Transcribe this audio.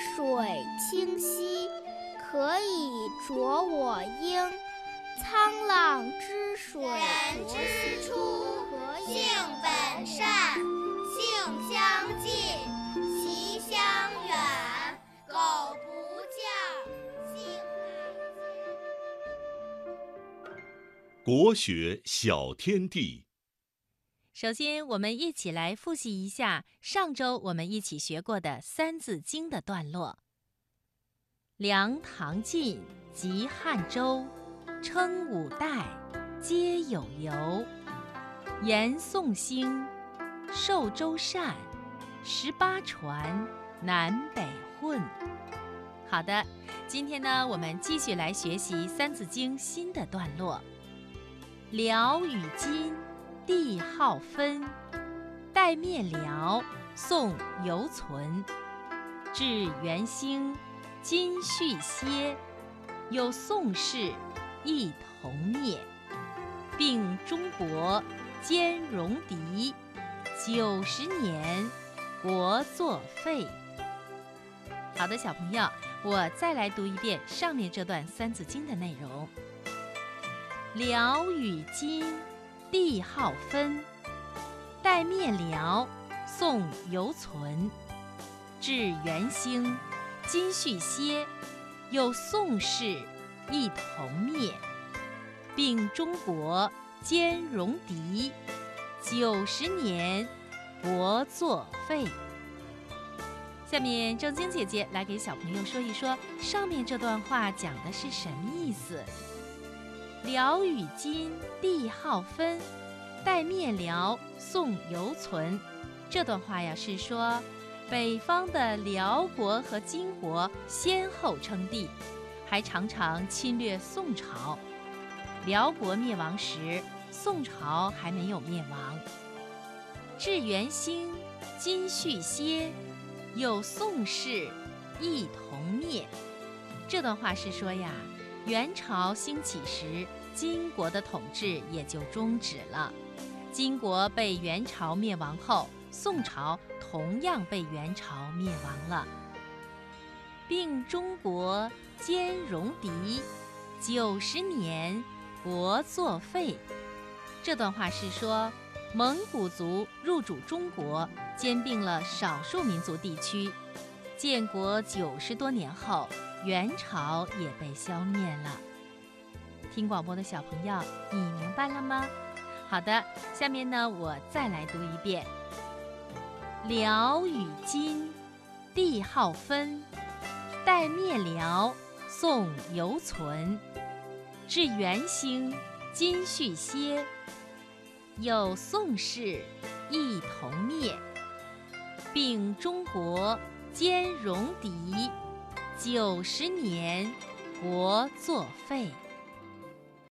水清兮可以濯我缨。沧浪之水人之初性本善性相近习相远苟不教性乃迁国学小天地首先，我们一起来复习一下上周我们一起学过的《三字经》的段落。梁、唐、晋及汉周，称五代，皆有由。延宋兴，寿周善，十八传，南北混。好的，今天呢，我们继续来学习《三字经》新的段落。辽与金，帝号分。代灭辽，宋犹存。至元兴，今续歇。有宋氏，亦同灭。并中国，兼戎狄。九十年，国作废。好的，小朋友，我再来读一遍上面这段《三字经》的内容。辽与金，帝号分。代灭辽，宋犹存。至元兴，今续歇。有宋氏，一同灭。并中国，兼戎狄。九十年，国作废。下面正晶姐姐来给小朋友说一说上面这段话讲的是什么意思。辽与金，帝号分。代灭辽，宋犹存。这段话呀是说，北方的辽国和金国先后称帝，还常常侵略宋朝。辽国灭亡时，宋朝还没有灭亡。至元兴，金续歇。有宋氏，亦同灭。这段话是说呀。元朝兴起时，金国的统治也就终止了。金国被元朝灭亡后，宋朝同样被元朝灭亡了。并中国，兼戎狄。九十年，国作废。这段话是说，蒙古族入主中国，兼并了少数民族地区。建国九十多年后。元朝也被消灭了。听广播的小朋友，你明白了吗？好的，下面呢，我再来读一遍。辽与金，帝号分。待灭辽，宋犹存。至元兴，金续歇。有宋氏，一同灭。并中国，兼戎狄。九十年，国作废。